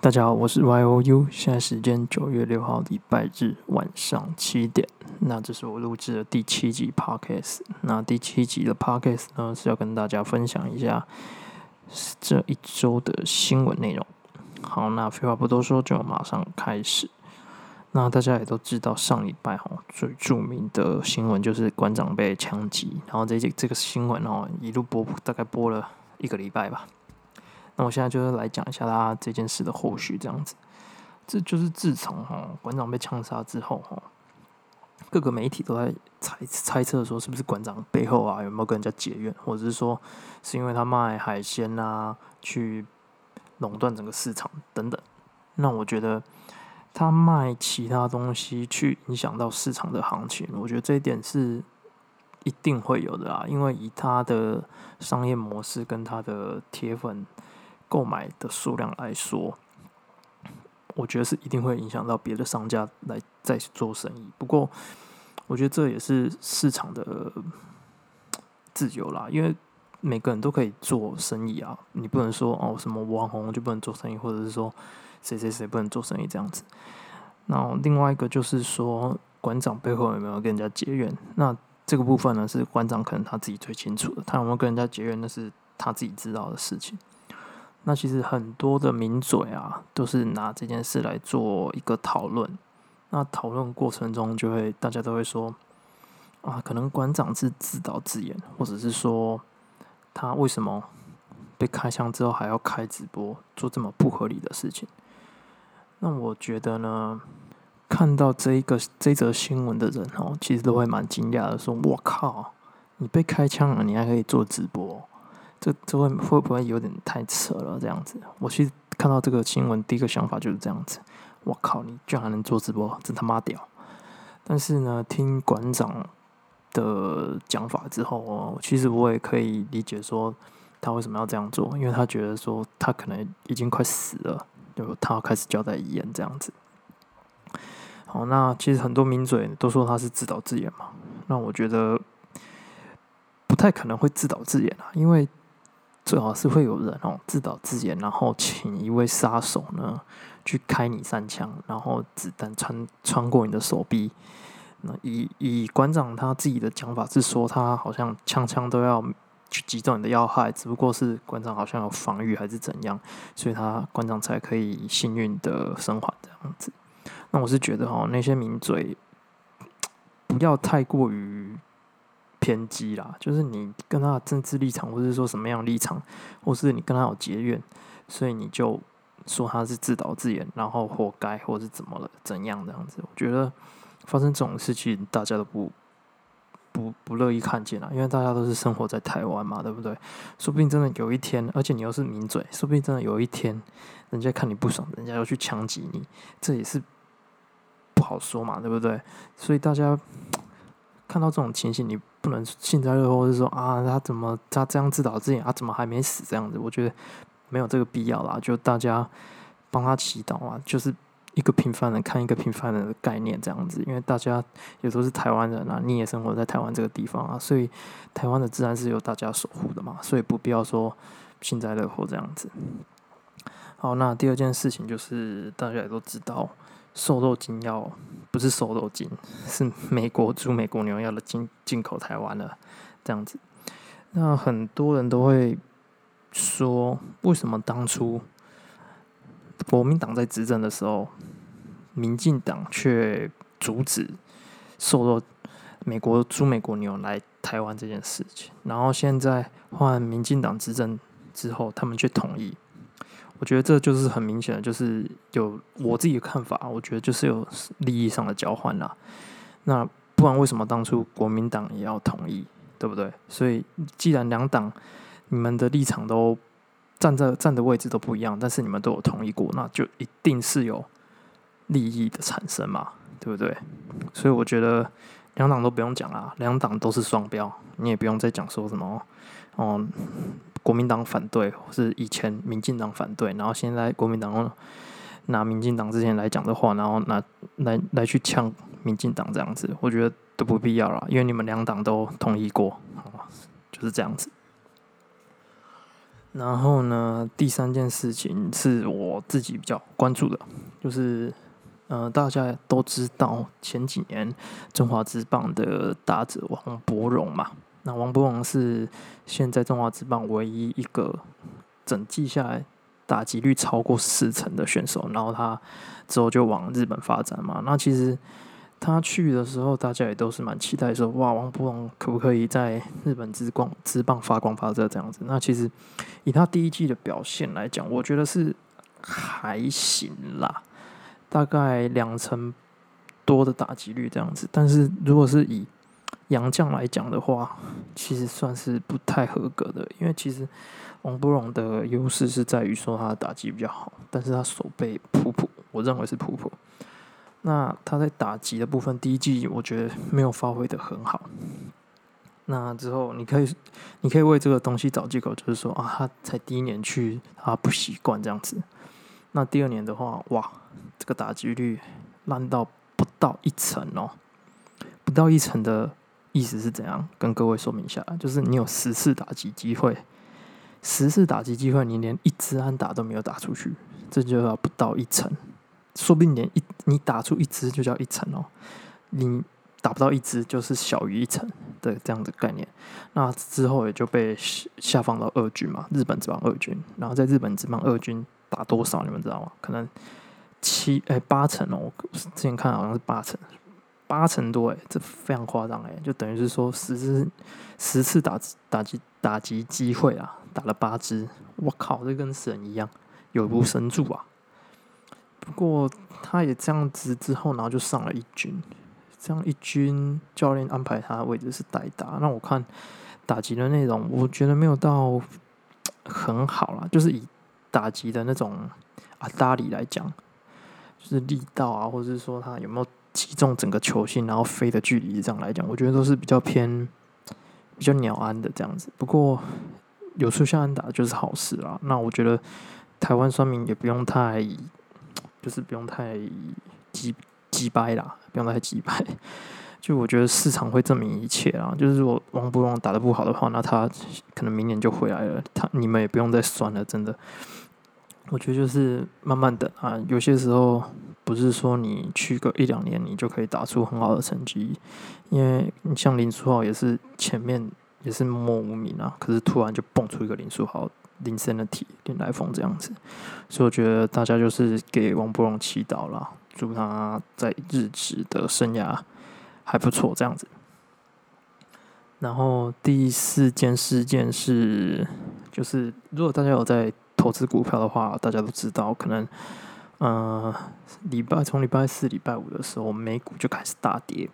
大家好，我是 Y O U，现在时间九月六号礼拜日晚上七点。那这是我录制的第七集 Podcast。那第七集的 Podcast 呢是要跟大家分享一下这一周的新闻内容。好，那废话不多说，就马上开始。那大家也都知道，上礼拜哈最著名的新闻就是馆长被枪击，然后这这个新闻哦一路播，大概播了一个礼拜吧。那我现在就是来讲一下他这件事的后续，这样子。这就是自从哈馆长被枪杀之后哈，各个媒体都在猜猜测说，是不是馆长背后啊有没有跟人家结怨，或者是说是因为他卖海鲜啊去垄断整个市场等等。那我觉得他卖其他东西去影响到市场的行情，我觉得这一点是一定会有的啊，因为以他的商业模式跟他的铁粉。购买的数量来说，我觉得是一定会影响到别的商家来再去做生意。不过，我觉得这也是市场的自由啦，因为每个人都可以做生意啊。你不能说哦，什么网红就不能做生意，或者是说谁谁谁不能做生意这样子。那另外一个就是说，馆长背后有没有跟人家结怨？那这个部分呢，是馆长可能他自己最清楚的。他有没有跟人家结怨，那是他自己知道的事情。那其实很多的名嘴啊，都是拿这件事来做一个讨论。那讨论过程中，就会大家都会说，啊，可能馆长是自导自演，或者是说他为什么被开枪之后还要开直播，做这么不合理的事情？那我觉得呢，看到这一个这则新闻的人哦，其实都会蛮惊讶的，说：“我靠，你被开枪了，你还可以做直播？”这这会会不会有点太扯了？这样子，我其实看到这个新闻，第一个想法就是这样子。我靠，你居然还能做直播，真他妈屌！但是呢，听馆长的讲法之后哦，其实我也可以理解说他为什么要这样做，因为他觉得说他可能已经快死了，就他要开始交代遗言这样子。好，那其实很多名嘴都说他是自导自演嘛，那我觉得不太可能会自导自演啊，因为。最好是会有人哦自导自演，然后请一位杀手呢去开你三枪，然后子弹穿穿过你的手臂。那以以馆长他自己的讲法是说，他好像枪枪都要去击中你的要害，只不过是馆长好像有防御还是怎样，所以他馆长才可以幸运的生还这样子。那我是觉得哦，那些名嘴不要太过于。偏激啦，就是你跟他的政治立场，或者说什么样立场，或是你跟他有结怨，所以你就说他是自导自演，然后活该，或是怎么了，怎样这样子？我觉得发生这种事情，大家都不不不乐意看见啊，因为大家都是生活在台湾嘛，对不对？说不定真的有一天，而且你又是名嘴，说不定真的有一天，人家看你不爽，人家要去枪击你，这也是不好说嘛，对不对？所以大家 看到这种情形，你。不能幸灾乐祸，是说啊，他怎么他这样自导自演，他怎么还没死这样子？我觉得没有这个必要啦。就大家帮他祈祷啊，就是一个平凡人看一个平凡人的概念这样子。因为大家也都是台湾人啊，你也生活在台湾这个地方啊，所以台湾的自然是由大家守护的嘛，所以不必要说幸灾乐祸这样子。好，那第二件事情就是大家也都知道。瘦肉精要不是瘦肉精，是美国猪、美国牛要的进进口台湾了这样子。那很多人都会说，为什么当初国民党在执政的时候，民进党却阻止瘦肉美国猪、美国牛来台湾这件事情？然后现在换民进党执政之后，他们却同意。我觉得这就是很明显的，就是有我自己的看法。我觉得就是有利益上的交换啦。那不然为什么当初国民党也要同意，对不对？所以既然两党你们的立场都站在站的位置都不一样，但是你们都有同意过，那就一定是有利益的产生嘛，对不对？所以我觉得两党都不用讲啦，两党都是双标，你也不用再讲说什么哦。国民党反对，或是以前民进党反对，然后现在国民党拿民进党之前来讲的话，然后拿来来去呛民进党这样子，我觉得都不必要了，因为你们两党都同意过，就是这样子。然后呢，第三件事情是我自己比较关注的，就是呃，大家都知道前几年中华职棒的打者王柏荣嘛，那王柏荣是现在中华职棒唯一一个整季下来打击率超过四成的选手，然后他之后就往日本发展嘛，那其实。他去的时候，大家也都是蛮期待说，哇，王博龙可不可以在日本之光之棒发光发热这样子？那其实以他第一季的表现来讲，我觉得是还行啦，大概两成多的打击率这样子。但是如果是以杨将来讲的话，其实算是不太合格的，因为其实王博龙的优势是在于说他的打击比较好，但是他手背普普，我认为是普普。那他在打击的部分，第一季我觉得没有发挥的很好。那之后你可以，你可以为这个东西找借口，就是说啊，他才第一年去，他不习惯这样子。那第二年的话，哇，这个打击率烂到不到一成哦，不到一成的意思是怎样？跟各位说明一下，就是你有十次打击机会，十次打击机会，你连一支安打都没有打出去，这就要不到一成。说不定连一你打出一支就叫一层哦，你打不到一支就是小于一层的这样的概念。那之后也就被下放到二军嘛，日本这帮二军。然后在日本这帮二军打多少，你们知道吗？可能七哎八成哦，我之前看好像是八成，八成多哎，这非常夸张哎，就等于是说十支十次打打击打击机会啊，打了八支，我靠，这跟神一样，有如神助啊！不过他也这样子之后，然后就上了一军，这样一军教练安排他的位置是代打。那我看打击的内容，我觉得没有到很好啦，就是以打击的那种啊搭理来讲，就是力道啊，或者是说他有没有击中整个球心，然后飞的距离这样来讲，我觉得都是比较偏比较鸟安的这样子。不过有出现安打就是好事啦。那我觉得台湾双民也不用太。就是不用太急急掰啦，不用太急掰。就我觉得市场会证明一切啊。就是如果王博龙打的不好的话，那他可能明年就回来了。他你们也不用再酸了，真的。我觉得就是慢慢等啊。有些时候不是说你去个一两年，你就可以打出很好的成绩。因为你像林书豪也是前面也是默默无名啊，可是突然就蹦出一个林书豪。林森的体林来疯这样子，所以我觉得大家就是给王博荣祈祷了，祝他在日职的生涯还不错这样子。然后第四件事件是，就是如果大家有在投资股票的话，大家都知道，可能呃礼拜从礼拜四、礼拜五的时候，美股就开始大跌。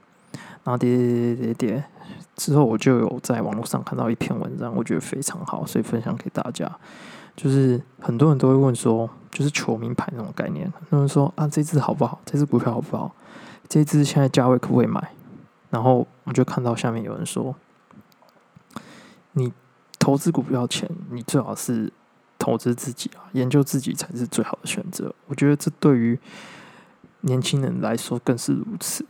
然后跌跌跌跌跌，之后我就有在网络上看到一篇文章，我觉得非常好，所以分享给大家。就是很多人都会问说，就是求名牌那种概念，他们说啊，这支好不好？这支股票好不好？这支现在价位可不可以买？然后我就看到下面有人说，你投资股票前，你最好是投资自己啊，研究自己才是最好的选择。我觉得这对于年轻人来说更是如此。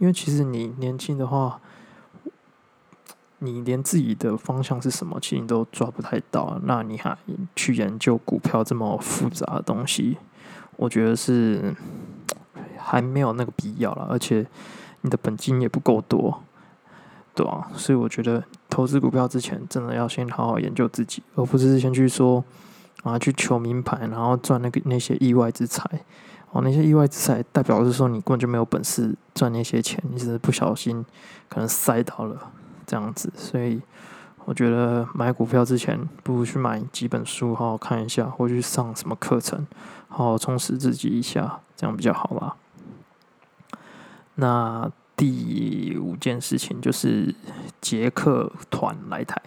因为其实你年轻的话，你连自己的方向是什么，其实你都抓不太到。那你还去研究股票这么复杂的东西，我觉得是还没有那个必要了。而且你的本金也不够多，对吧？所以我觉得投资股票之前，真的要先好好研究自己，而不是先去说啊去求名牌，然后赚那个那些意外之财。哦，那些意外之财代表是说你根本就没有本事赚那些钱，你只是不小心可能塞到了这样子，所以我觉得买股票之前不如去买几本书，好好看一下，或去上什么课程，好好充实自己一下，这样比较好啦。那第五件事情就是捷克团来台，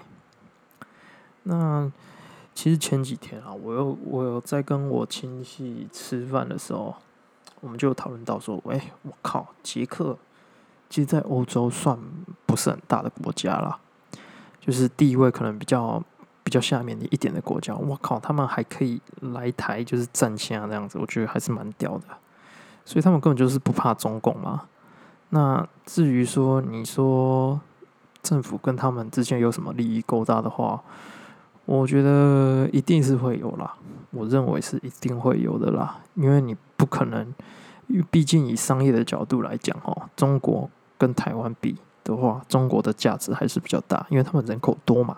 那。其实前几天啊，我有我有在跟我亲戚吃饭的时候，我们就讨论到说，哎，我靠，捷克其实，在欧洲算不是很大的国家啦，就是地位可能比较比较下面的一点的国家。我靠，他们还可以来台就是站下这样子，我觉得还是蛮屌的。所以他们根本就是不怕中共嘛。那至于说你说政府跟他们之间有什么利益勾搭的话，我觉得一定是会有啦，我认为是一定会有的啦，因为你不可能，毕竟以商业的角度来讲哦，中国跟台湾比的话，中国的价值还是比较大，因为他们人口多嘛。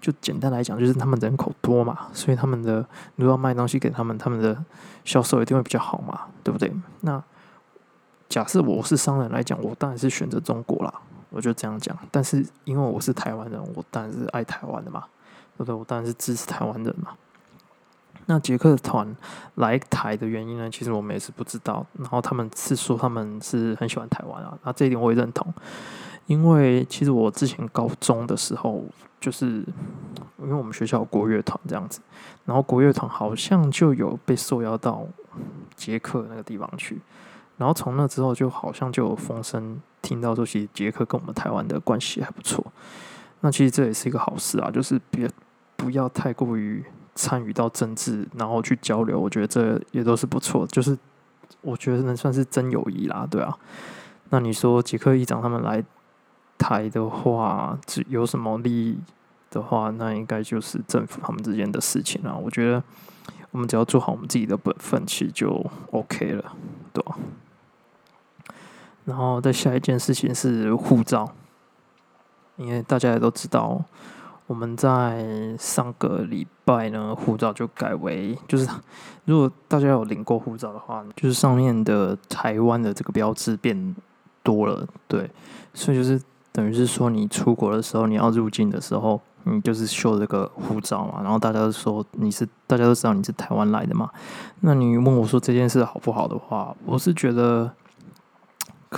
就简单来讲，就是他们人口多嘛，所以他们的如果卖东西给他们，他们的销售一定会比较好嘛，对不对？那假设我是商人来讲，我当然是选择中国啦，我就这样讲。但是因为我是台湾人，我当然是爱台湾的嘛，对？我当然是支持台湾人嘛。那捷克团来台的原因呢？其实我们也是不知道。然后他们是说他们是很喜欢台湾啊，那这一点我也认同。因为其实我之前高中的时候，就是因为我们学校有国乐团这样子，然后国乐团好像就有被受邀到捷克那个地方去，然后从那之后就好像就有风声听到说，其实捷克跟我们台湾的关系还不错。那其实这也是一个好事啊，就是别不要太过于参与到政治，然后去交流，我觉得这也都是不错。就是我觉得能算是真友谊啦，对啊。那你说杰克议长他们来？台的话，只有什么利益的话，那应该就是政府他们之间的事情了。我觉得我们只要做好我们自己的本分，其实就 OK 了，对吧？然后再下一件事情是护照，因为大家也都知道，我们在上个礼拜呢，护照就改为就是如果大家有领过护照的话，就是上面的台湾的这个标志变多了，对，所以就是。等于是说，你出国的时候，你要入境的时候，你就是秀这个护照嘛。然后大家都说你是，大家都知道你是台湾来的嘛。那你问我说这件事好不好的话，我是觉得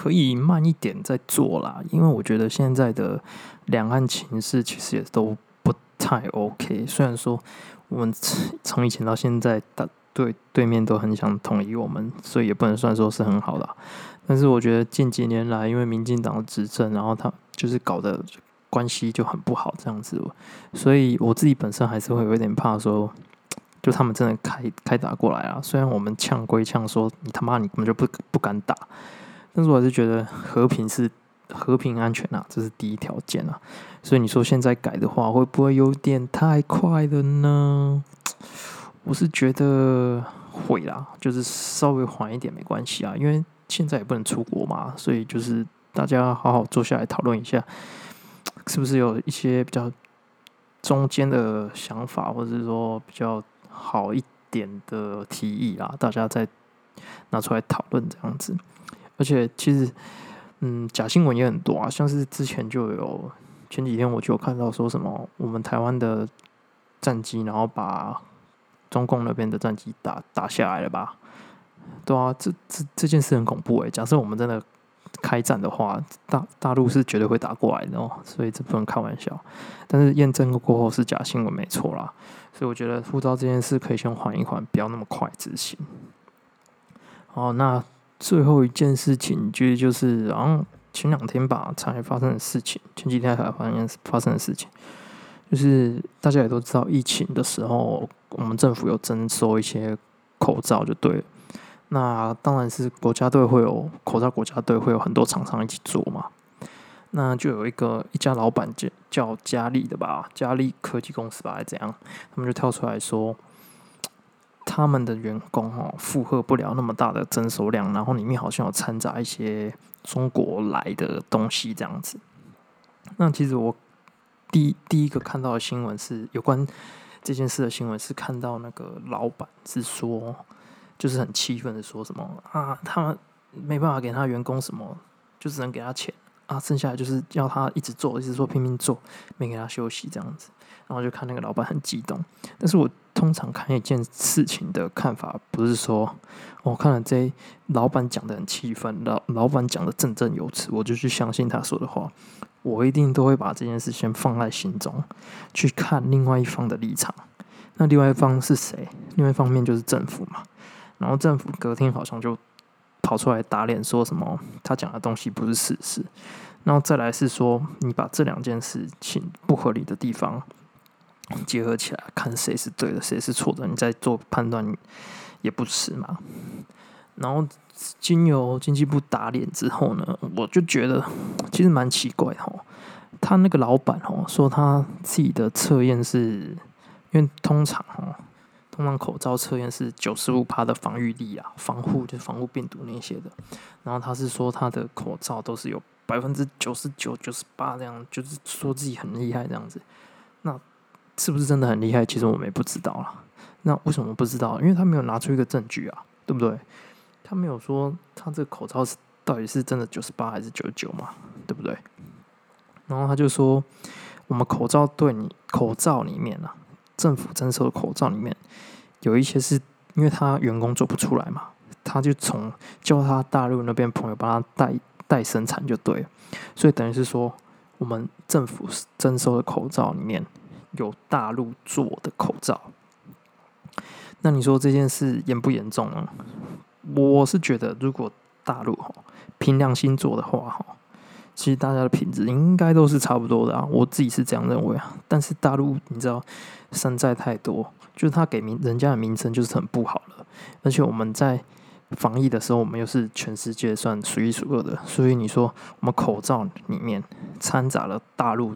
可以慢一点再做啦。因为我觉得现在的两岸情势其实也都不太 OK。虽然说我们从以前到现在，大对对面都很想统一我们，所以也不能算说是很好的。但是我觉得近几年来，因为民进党的执政，然后他就是搞的关系就很不好这样子，所以我自己本身还是会有一点怕，说就他们真的开开打过来啊。虽然我们呛归呛，说你他妈你根本就不不敢打，但是我还是觉得和平是和平安全啊，这是第一条件啊。所以你说现在改的话，会不会有点太快了呢？我是觉得会啦，就是稍微缓一点没关系啊，因为。现在也不能出国嘛，所以就是大家好好坐下来讨论一下，是不是有一些比较中间的想法，或者是说比较好一点的提议啊？大家再拿出来讨论这样子。而且其实，嗯，假新闻也很多啊，像是之前就有前几天我就有看到说什么我们台湾的战机，然后把中共那边的战机打打下来了吧？对啊，这这这件事很恐怖诶。假设我们真的开战的话，大大陆是绝对会打过来的哦，所以这不能开玩笑。但是验证过后是假新闻，没错啦。所以我觉得护照这件事可以先缓一缓，不要那么快执行。好，那最后一件事情，就就是好像前两天吧才发生的事情，前几天才发生发生的事情，就是大家也都知道，疫情的时候，我们政府有征收一些口罩，就对。了。那当然是国家队会有口罩，国家队会有很多厂商一起做嘛。那就有一个一家老板叫叫佳丽的吧，佳丽科技公司吧，还是怎样？他们就跳出来说，他们的员工哦负荷不了那么大的征收量，然后里面好像有掺杂一些中国来的东西这样子。那其实我第第一个看到的新闻是有关这件事的新闻，是看到那个老板是说。就是很气愤的说什么啊，他没办法给他员工什么，就只能给他钱啊，剩下就是要他一直做，一直做，拼命做，没给他休息这样子。然后就看那个老板很激动，但是我通常看一件事情的看法，不是说我看了这老板讲的很气愤，老老板讲的振振有词，我就去相信他说的话。我一定都会把这件事先放在心中，去看另外一方的立场。那另外一方是谁？另外一方面就是政府嘛。然后政府隔天好像就跑出来打脸，说什么他讲的东西不是事实。然后再来是说，你把这两件事情不合理的地方结合起来，看谁是对的，谁是错的，你再做判断也不迟嘛。然后经由经济部打脸之后呢，我就觉得其实蛮奇怪哦。他那个老板哦说他自己的测验是因为通常哦，通常口罩测验是九十五帕的防御力啊，防护就是防护病毒那些的。然后他是说他的口罩都是有百分之九十九、九十八这样，就是说自己很厉害这样子。那是不是真的很厉害？其实我们也不知道了。那为什么不知道？因为他没有拿出一个证据啊，对不对？他没有说他这个口罩是到底是真的九十八还是九十九嘛，对不对？然后他就说，我们口罩对你口罩里面啊，政府征收的口罩里面有一些是因为他员工做不出来嘛，他就从叫他大陆那边朋友帮他代代生产就对了，所以等于是说，我们政府征收的口罩里面有大陆做的口罩。那你说这件事严不严重呢？我是觉得，如果大陆哈凭良心做的话哈。其实大家的品质应该都是差不多的啊，我自己是这样认为啊。但是大陆你知道山寨太多，就是他给名人家的名声就是很不好了。而且我们在防疫的时候，我们又是全世界算数一数二的，所以你说我们口罩里面掺杂了大陆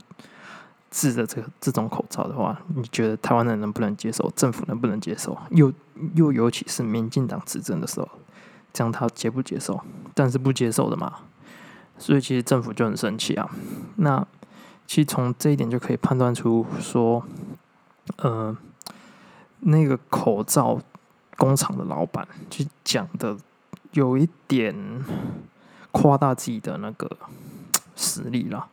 制的这个这种口罩的话，你觉得台湾人能不能接受？政府能不能接受？又又尤其是民进党执政的时候，这样他接不接受？但是不接受的嘛。所以其实政府就很生气啊。那其实从这一点就可以判断出，说，呃，那个口罩工厂的老板就讲的有一点夸大自己的那个实力了。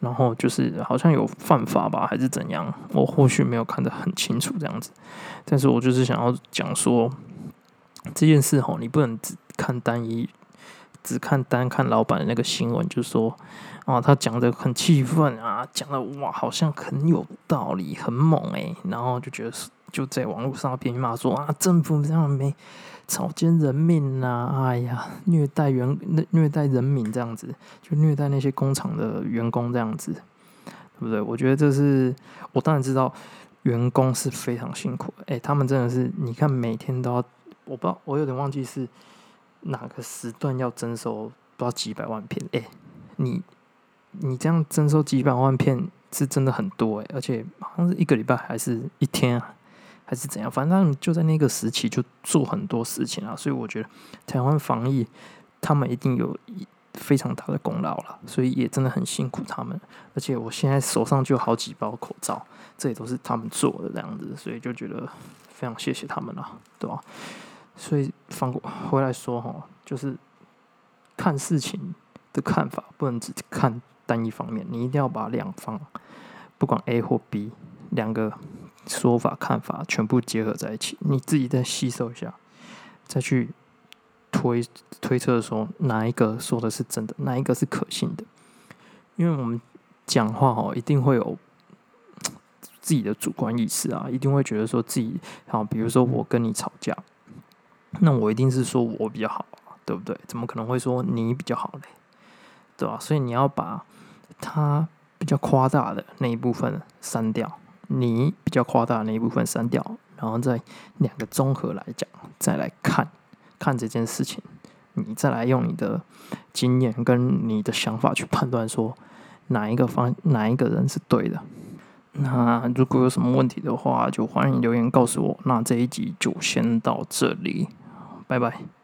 然后就是好像有犯法吧，还是怎样？我或许没有看得很清楚这样子。但是我就是想要讲说，这件事吼，你不能只看单一。只看单看老板的那个新闻，就说啊，他讲的很气愤啊，讲的哇，好像很有道理，很猛诶。然后就觉得就在网络上边骂说啊，政府这样没草菅人命呐，哎呀，虐待员虐待人民这样子，就虐待那些工厂的员工这样子，对不对？我觉得这是我当然知道，员工是非常辛苦，诶，他们真的是，你看每天都要，我不知道，我有点忘记是。哪个时段要征收不知道几百万片？哎，你你这样征收几百万片是真的很多哎，而且好像是一个礼拜还是一天啊，还是怎样？反正就在那个时期就做很多事情啊，所以我觉得台湾防疫他们一定有非常大的功劳了，所以也真的很辛苦他们。而且我现在手上就好几包口罩，这也都是他们做的这样子，所以就觉得非常谢谢他们了，对吧？所以反过回来说哈，就是看事情的看法不能只看单一方面，你一定要把两方，不管 A 或 B 两个说法看法全部结合在一起，你自己再吸收一下，再去推推测说哪一个说的是真的，哪一个是可信的。因为我们讲话哦，一定会有自己的主观意识啊，一定会觉得说自己好，比如说我跟你吵架。那我一定是说我比较好，对不对？怎么可能会说你比较好嘞？对吧？所以你要把它比较夸大的那一部分删掉，你比较夸大的那一部分删掉，然后再两个综合来讲，再来看看这件事情，你再来用你的经验跟你的想法去判断，说哪一个方哪一个人是对的。那如果有什么问题的话，就欢迎留言告诉我。那这一集就先到这里。拜拜。